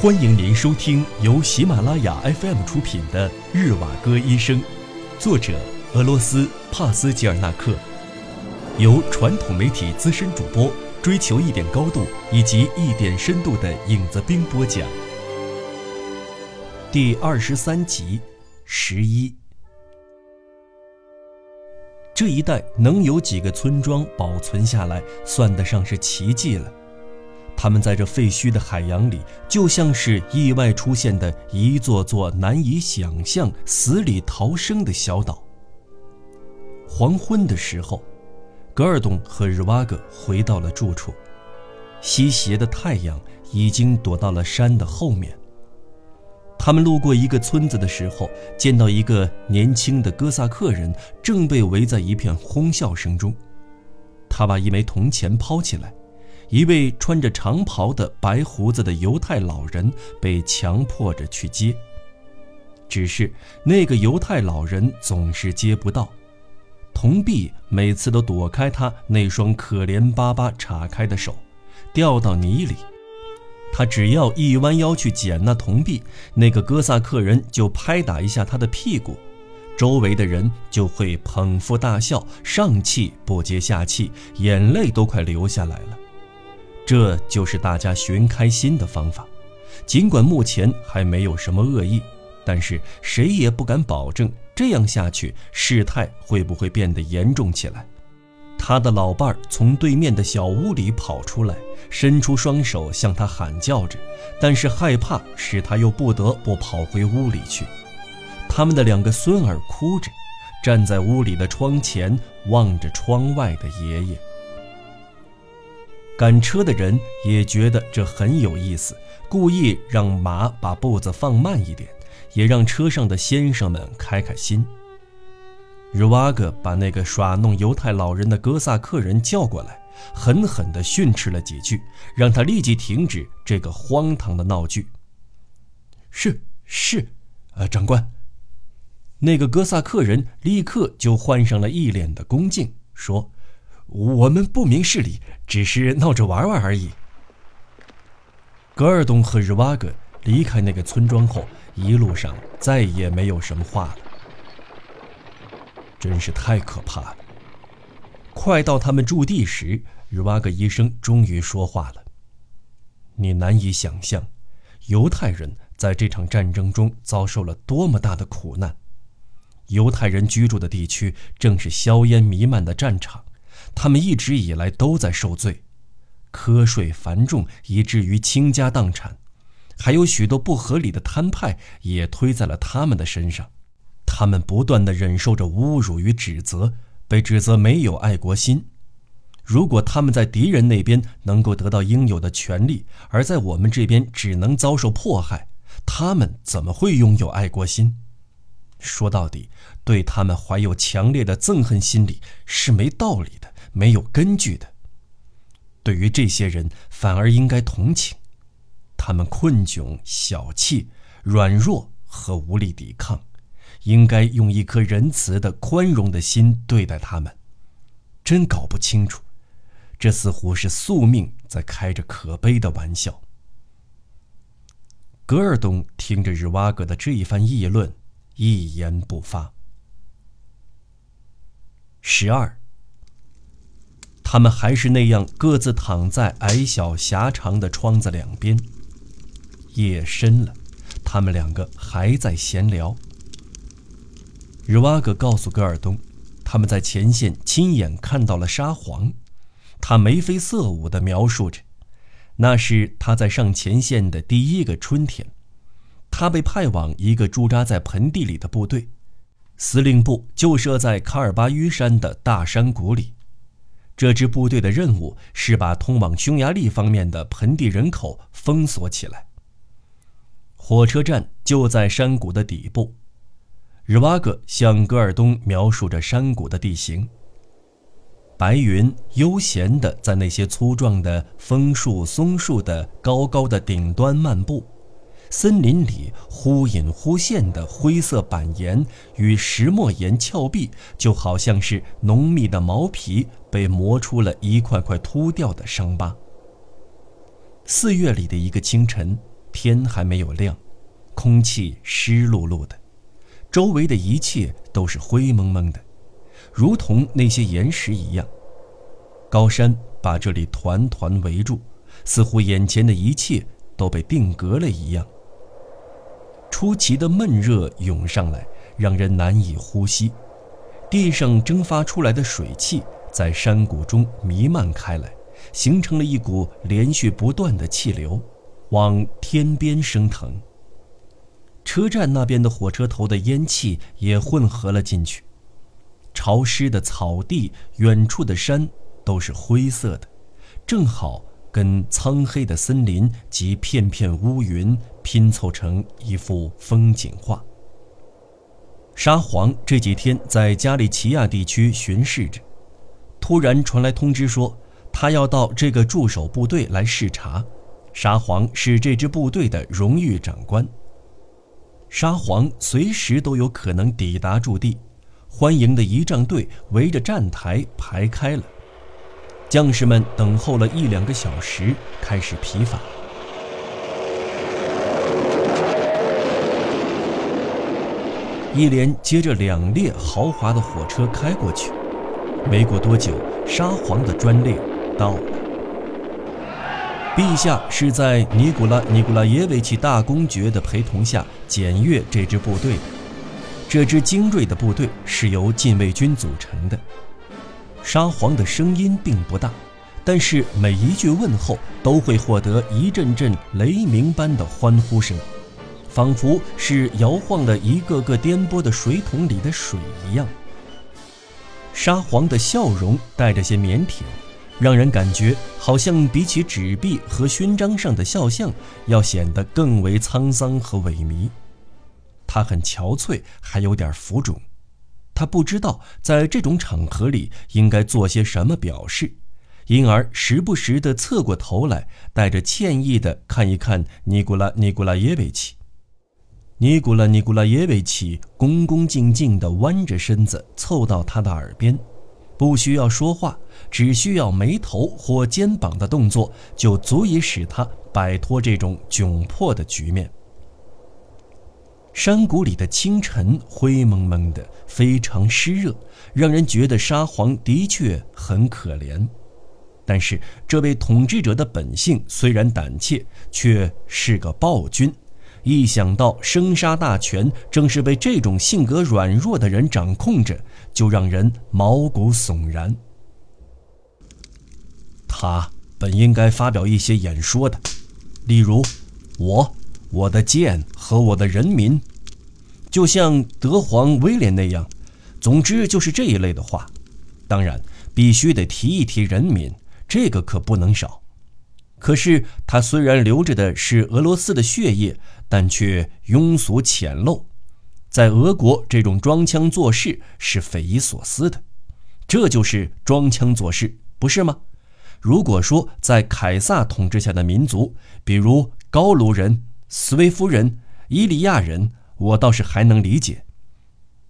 欢迎您收听由喜马拉雅 FM 出品的《日瓦戈医生》，作者俄罗斯帕斯吉尔纳克，由传统媒体资深主播追求一点高度以及一点深度的影子兵播讲。第二十三集，十一。这一带能有几个村庄保存下来，算得上是奇迹了。他们在这废墟的海洋里，就像是意外出现的一座座难以想象、死里逃生的小岛。黄昏的时候，格尔东和日瓦格回到了住处，西斜的太阳已经躲到了山的后面。他们路过一个村子的时候，见到一个年轻的哥萨克人正被围在一片哄笑声中，他把一枚铜钱抛起来。一位穿着长袍的白胡子的犹太老人被强迫着去接，只是那个犹太老人总是接不到，铜币每次都躲开他那双可怜巴巴岔开的手，掉到泥里。他只要一弯腰去捡那铜币，那个哥萨克人就拍打一下他的屁股，周围的人就会捧腹大笑，上气不接下气，眼泪都快流下来了。这就是大家寻开心的方法，尽管目前还没有什么恶意，但是谁也不敢保证这样下去事态会不会变得严重起来。他的老伴儿从对面的小屋里跑出来，伸出双手向他喊叫着，但是害怕使他又不得不跑回屋里去。他们的两个孙儿哭着，站在屋里的窗前望着窗外的爷爷。赶车的人也觉得这很有意思，故意让马把步子放慢一点，也让车上的先生们开开心。日瓦格把那个耍弄犹太老人的哥萨克人叫过来，狠狠地训斥了几句，让他立即停止这个荒唐的闹剧。是是，呃，长官。那个哥萨克人立刻就换上了一脸的恭敬，说。我们不明事理，只是闹着玩玩而已。格尔东和日瓦格离开那个村庄后，一路上再也没有什么话了。真是太可怕了！快到他们驻地时，日瓦格医生终于说话了：“你难以想象，犹太人在这场战争中遭受了多么大的苦难。犹太人居住的地区正是硝烟弥漫的战场。”他们一直以来都在受罪，瞌睡繁重，以至于倾家荡产，还有许多不合理的摊派也推在了他们的身上。他们不断地忍受着侮辱与指责，被指责没有爱国心。如果他们在敌人那边能够得到应有的权利，而在我们这边只能遭受迫害，他们怎么会拥有爱国心？说到底，对他们怀有强烈的憎恨心理是没道理的。没有根据的。对于这些人，反而应该同情，他们困窘、小气、软弱和无力抵抗，应该用一颗仁慈的、宽容的心对待他们。真搞不清楚，这似乎是宿命在开着可悲的玩笑。格尔东听着日瓦格的这一番议论，一言不发。十二。他们还是那样各自躺在矮小狭长的窗子两边。夜深了，他们两个还在闲聊。日瓦格告诉戈尔东，他们在前线亲眼看到了沙皇。他眉飞色舞地描述着，那是他在上前线的第一个春天。他被派往一个驻扎在盆地里的部队，司令部就设在卡尔巴于山的大山谷里。这支部队的任务是把通往匈牙利方面的盆地人口封锁起来。火车站就在山谷的底部。日瓦格向戈尔东描述着山谷的地形。白云悠闲地在那些粗壮的枫树、松树的高高的顶端漫步。森林里忽隐忽现的灰色板岩与石墨岩峭壁，就好像是浓密的毛皮被磨出了一块块秃掉的伤疤。四月里的一个清晨，天还没有亮，空气湿漉漉的，周围的一切都是灰蒙蒙的，如同那些岩石一样。高山把这里团团围住，似乎眼前的一切都被定格了一样。出奇的闷热涌上来，让人难以呼吸。地上蒸发出来的水汽在山谷中弥漫开来，形成了一股连续不断的气流，往天边升腾。车站那边的火车头的烟气也混合了进去。潮湿的草地，远处的山都是灰色的，正好跟苍黑的森林及片片乌云拼凑成一幅风景画。沙皇这几天在加利奇亚地区巡视着，突然传来通知说，他要到这个驻守部队来视察。沙皇是这支部队的荣誉长官。沙皇随时都有可能抵达驻地，欢迎的仪仗队围着站台排开了，将士们等候了一两个小时，开始疲乏。一连接着两列豪华的火车开过去，没过多久，沙皇的专列到了。陛下是在尼古拉·尼古拉耶维奇大公爵的陪同下检阅这支部队的。这支精锐的部队是由禁卫军组成的。沙皇的声音并不大，但是每一句问候都会获得一阵阵雷鸣般的欢呼声。仿佛是摇晃的一个个颠簸的水桶里的水一样。沙皇的笑容带着些腼腆，让人感觉好像比起纸币和勋章上的肖像，要显得更为沧桑和萎靡。他很憔悴，还有点浮肿。他不知道在这种场合里应该做些什么表示，因而时不时地侧过头来，带着歉意地看一看尼古拉·尼古拉耶维奇。尼古拉·尼古拉耶维奇恭恭敬敬地弯着身子凑到他的耳边，不需要说话，只需要眉头或肩膀的动作，就足以使他摆脱这种窘迫的局面。山谷里的清晨灰蒙蒙的，非常湿热，让人觉得沙皇的确很可怜。但是，这位统治者的本性虽然胆怯，却是个暴君。一想到生杀大权正是被这种性格软弱的人掌控着，就让人毛骨悚然。他本应该发表一些演说的，例如“我、我的剑和我的人民”，就像德皇威廉那样。总之就是这一类的话。当然，必须得提一提人民，这个可不能少。可是他虽然流着的是俄罗斯的血液。但却庸俗浅陋，在俄国这种装腔作势是匪夷所思的，这就是装腔作势，不是吗？如果说在凯撒统治下的民族，比如高卢人、斯威夫人、伊利亚人，我倒是还能理解。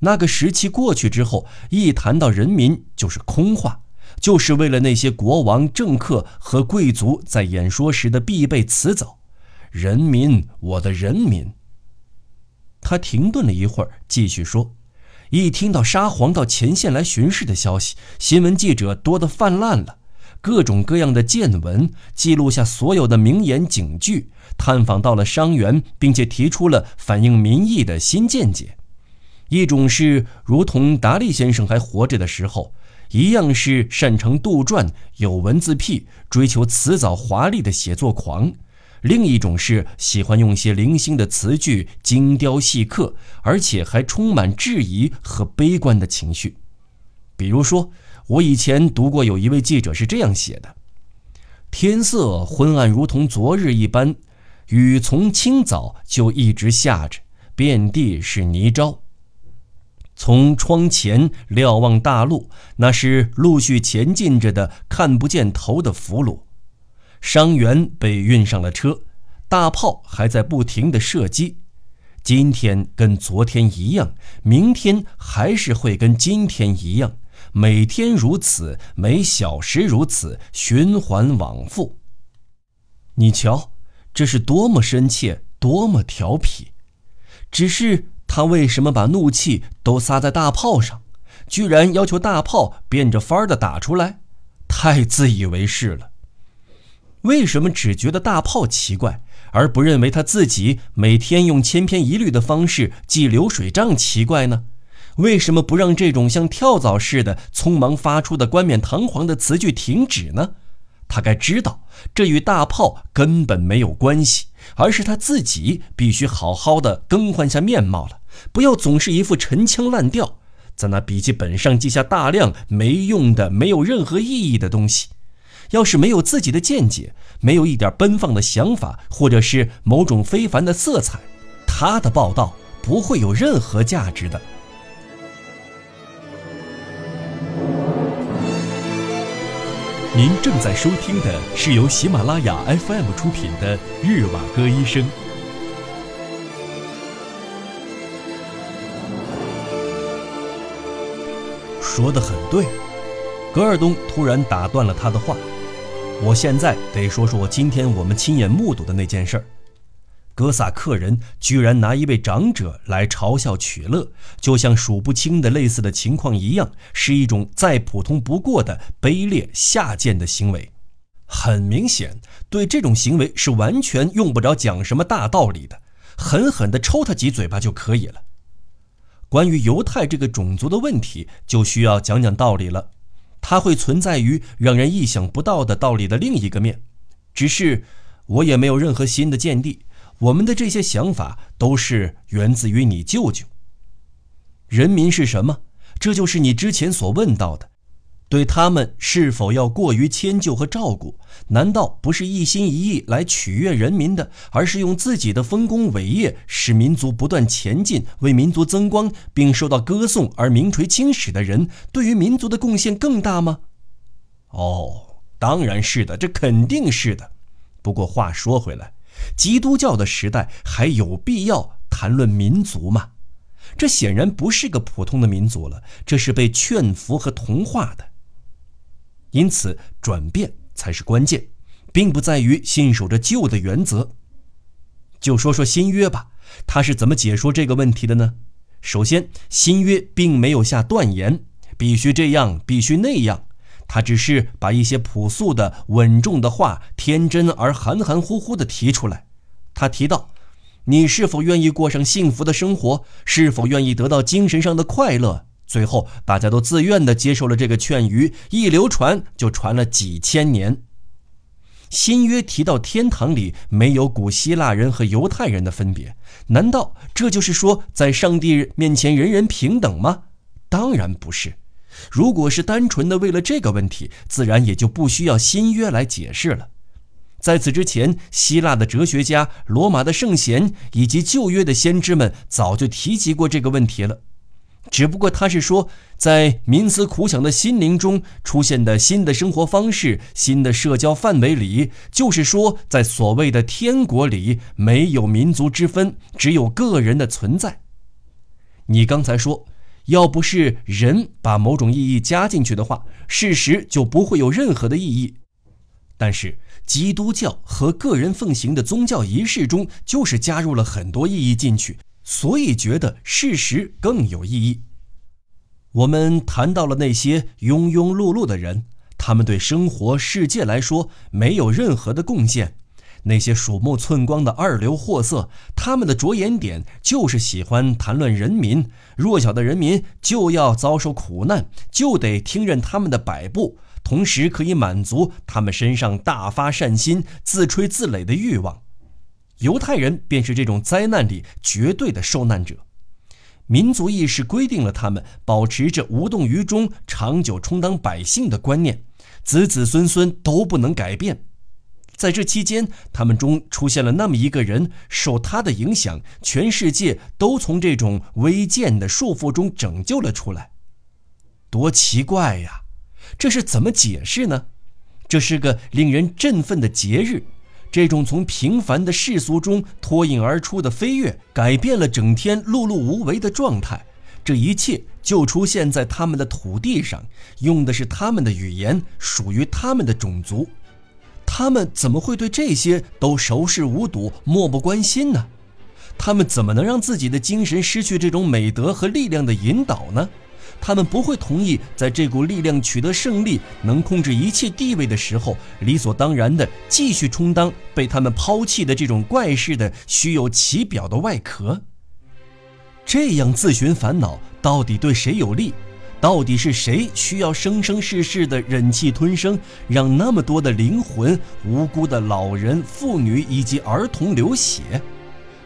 那个时期过去之后，一谈到人民就是空话，就是为了那些国王、政客和贵族在演说时的必备词藻。人民，我的人民。他停顿了一会儿，继续说：“一听到沙皇到前线来巡视的消息，新闻记者多得泛滥了，各种各样的见闻，记录下所有的名言警句，探访到了伤员，并且提出了反映民意的新见解。一种是如同达利先生还活着的时候一样，是擅长杜撰、有文字癖、追求辞藻华丽的写作狂。”另一种是喜欢用些零星的词句精雕细刻，而且还充满质疑和悲观的情绪。比如说，我以前读过有一位记者是这样写的：“天色昏暗，如同昨日一般，雨从清早就一直下着，遍地是泥沼。从窗前瞭望大路，那是陆续前进着的看不见头的俘虏。”伤员被运上了车，大炮还在不停地射击。今天跟昨天一样，明天还是会跟今天一样，每天如此，每小时如此，循环往复。你瞧，这是多么深切，多么调皮！只是他为什么把怒气都撒在大炮上，居然要求大炮变着法儿的打出来？太自以为是了。为什么只觉得大炮奇怪，而不认为他自己每天用千篇一律的方式记流水账奇怪呢？为什么不让这种像跳蚤似的匆忙发出的冠冕堂皇的词句停止呢？他该知道，这与大炮根本没有关系，而是他自己必须好好的更换下面貌了，不要总是一副陈腔滥调，在那笔记本上记下大量没用的、没有任何意义的东西。要是没有自己的见解，没有一点奔放的想法，或者是某种非凡的色彩，他的报道不会有任何价值的。您正在收听的是由喜马拉雅 FM 出品的《日瓦戈医生》。说的很对，格尔东突然打断了他的话。我现在得说说今天我们亲眼目睹的那件事儿。哥萨克人居然拿一位长者来嘲笑取乐，就像数不清的类似的情况一样，是一种再普通不过的卑劣下贱的行为。很明显，对这种行为是完全用不着讲什么大道理的，狠狠地抽他几嘴巴就可以了。关于犹太这个种族的问题，就需要讲讲道理了。它会存在于让人意想不到的道理的另一个面，只是我也没有任何新的见地。我们的这些想法都是源自于你舅舅。人民是什么？这就是你之前所问到的。对他们是否要过于迁就和照顾？难道不是一心一意来取悦人民的，而是用自己的丰功伟业使民族不断前进，为民族增光，并受到歌颂而名垂青史的人，对于民族的贡献更大吗？哦，当然是的，这肯定是的。不过话说回来。基督教的时代还有必要谈论民族吗？这显然不是个普通的民族了，这是被劝服和同化的。因此，转变才是关键，并不在于信守着旧的原则。就说说新约吧，他是怎么解说这个问题的呢？首先，新约并没有下断言，必须这样，必须那样。他只是把一些朴素的、稳重的话，天真而含含糊糊地提出来。他提到：“你是否愿意过上幸福的生活？是否愿意得到精神上的快乐？”最后，大家都自愿地接受了这个劝谕，一流传就传了几千年。新约提到天堂里没有古希腊人和犹太人的分别，难道这就是说在上帝面前人人平等吗？当然不是。如果是单纯的为了这个问题，自然也就不需要新约来解释了。在此之前，希腊的哲学家、罗马的圣贤以及旧约的先知们早就提及过这个问题了。只不过他是说，在冥思苦想的心灵中出现的新的生活方式、新的社交范围里，就是说，在所谓的天国里没有民族之分，只有个人的存在。你刚才说。要不是人把某种意义加进去的话，事实就不会有任何的意义。但是基督教和个人奉行的宗教仪式中，就是加入了很多意义进去，所以觉得事实更有意义。我们谈到了那些庸庸碌碌的人，他们对生活世界来说没有任何的贡献。那些鼠目寸光的二流货色，他们的着眼点就是喜欢谈论人民，弱小的人民就要遭受苦难，就得听任他们的摆布，同时可以满足他们身上大发善心、自吹自擂的欲望。犹太人便是这种灾难里绝对的受难者。民族意识规定了他们保持着无动于衷、长久充当百姓的观念，子子孙孙都不能改变。在这期间，他们中出现了那么一个人，受他的影响，全世界都从这种微贱的束缚中拯救了出来。多奇怪呀！这是怎么解释呢？这是个令人振奋的节日，这种从平凡的世俗中脱颖而出的飞跃，改变了整天碌碌无为的状态。这一切就出现在他们的土地上，用的是他们的语言，属于他们的种族。他们怎么会对这些都熟视无睹、漠不关心呢？他们怎么能让自己的精神失去这种美德和力量的引导呢？他们不会同意在这股力量取得胜利、能控制一切地位的时候，理所当然地继续充当被他们抛弃的这种怪事的虚有其表的外壳。这样自寻烦恼，到底对谁有利？到底是谁需要生生世世的忍气吞声，让那么多的灵魂、无辜的老人、妇女以及儿童流血？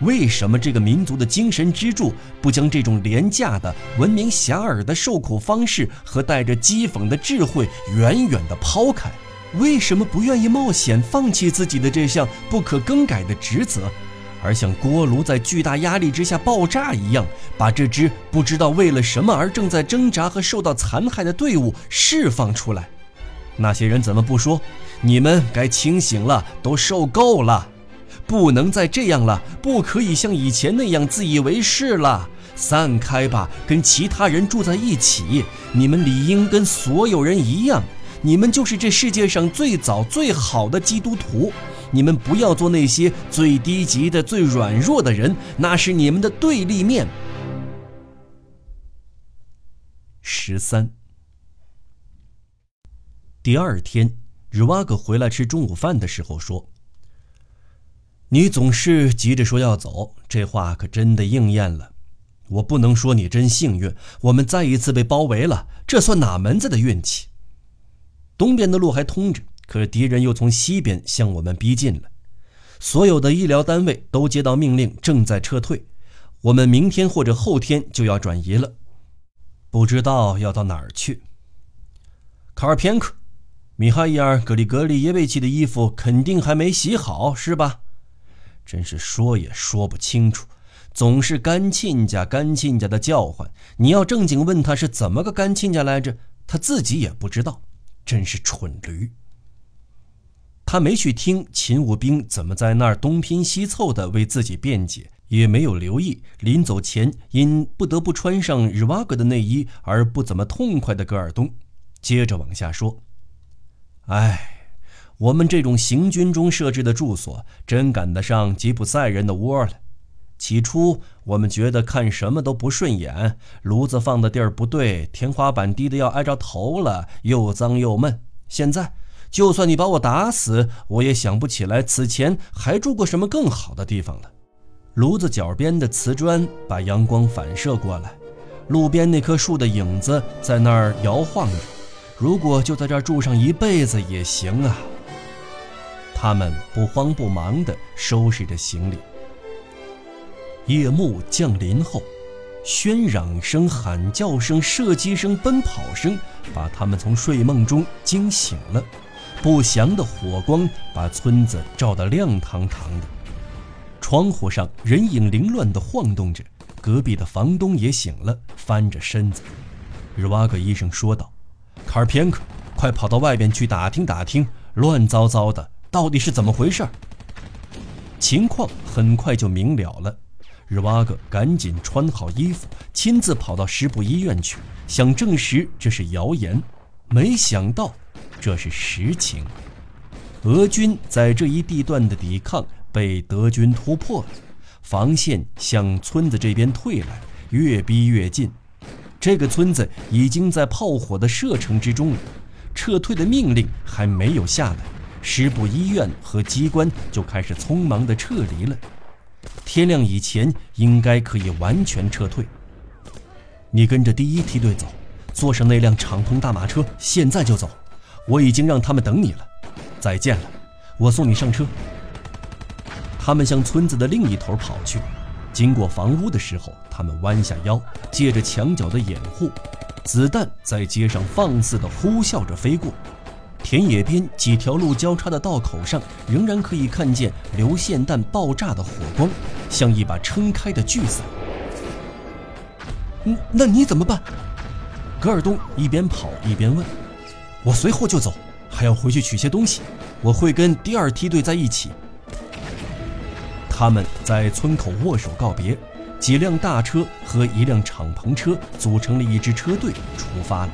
为什么这个民族的精神支柱不将这种廉价的、闻名遐迩的受苦方式和带着讥讽的智慧远远地抛开？为什么不愿意冒险放弃自己的这项不可更改的职责？而像锅炉在巨大压力之下爆炸一样，把这支不知道为了什么而正在挣扎和受到残害的队伍释放出来。那些人怎么不说？你们该清醒了，都受够了，不能再这样了，不可以像以前那样自以为是了。散开吧，跟其他人住在一起。你们理应跟所有人一样，你们就是这世界上最早最好的基督徒。你们不要做那些最低级的、最软弱的人，那是你们的对立面。十三。第二天，日瓦格回来吃中午饭的时候说：“你总是急着说要走，这话可真的应验了。我不能说你真幸运，我们再一次被包围了，这算哪门子的运气？东边的路还通着。”可敌人又从西边向我们逼近了，所有的医疗单位都接到命令，正在撤退。我们明天或者后天就要转移了，不知道要到哪儿去。卡尔片克，米哈伊尔·格里格里耶维奇的衣服肯定还没洗好，是吧？真是说也说不清楚，总是干亲家、干亲家的叫唤。你要正经问他是怎么个干亲家来着，他自己也不知道，真是蠢驴。他没去听勤务兵怎么在那儿东拼西凑地为自己辩解，也没有留意临走前因不得不穿上日瓦格的内衣而不怎么痛快的戈尔东。接着往下说：“哎，我们这种行军中设置的住所，真赶得上吉普赛人的窝了。起初我们觉得看什么都不顺眼，炉子放的地儿不对，天花板低的要挨着头了，又脏又闷。现在……”就算你把我打死，我也想不起来此前还住过什么更好的地方了。炉子角边的瓷砖把阳光反射过来，路边那棵树的影子在那儿摇晃着。如果就在这儿住上一辈子也行啊。他们不慌不忙地收拾着行李。夜幕降临后，喧嚷声、喊叫声、射击声、奔跑声，把他们从睡梦中惊醒了。不祥的火光把村子照得亮堂堂的，窗户上人影凌乱地晃动着。隔壁的房东也醒了，翻着身子。日瓦格医生说道：“卡尔片克，快跑到外边去打听打听，乱糟糟的，到底是怎么回事？”情况很快就明了了。日瓦格赶紧穿好衣服，亲自跑到师部医院去，想证实这是谣言。没想到。这是实情，俄军在这一地段的抵抗被德军突破了，防线向村子这边退来，越逼越近。这个村子已经在炮火的射程之中了，撤退的命令还没有下来，师部医院和机关就开始匆忙地撤离了。天亮以前应该可以完全撤退。你跟着第一梯队走，坐上那辆敞篷大马车，现在就走。我已经让他们等你了，再见了，我送你上车。他们向村子的另一头跑去，经过房屋的时候，他们弯下腰，借着墙角的掩护，子弹在街上放肆地呼啸着飞过。田野边几条路交叉的道口上，仍然可以看见流线弹爆炸的火光，像一把撑开的巨伞。嗯，那你怎么办？格尔东一边跑一边问。我随后就走，还要回去取些东西。我会跟第二梯队在一起。他们在村口握手告别，几辆大车和一辆敞篷车组成了一支车队出发了，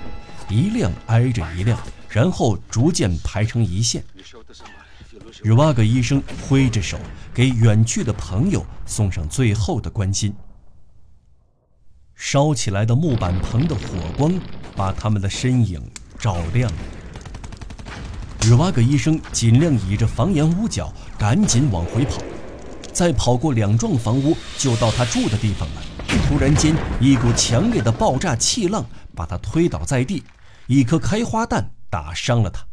一辆挨着一辆，然后逐渐排成一线。日瓦格医生挥着手，给远去的朋友送上最后的关心。烧起来的木板棚的火光把他们的身影照亮。日瓦格医生尽量倚着房檐屋角，赶紧往回跑。再跑过两幢房屋，就到他住的地方了。突然间，一股强烈的爆炸气浪把他推倒在地，一颗开花弹打伤了他。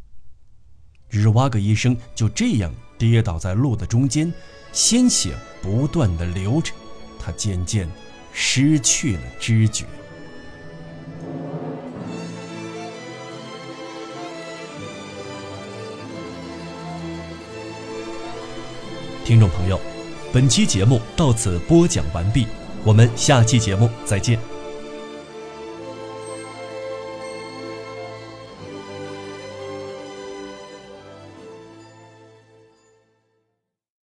日瓦格医生就这样跌倒在路的中间，鲜血不断的流着，他渐渐失去了知觉。听众朋友，本期节目到此播讲完毕，我们下期节目再见。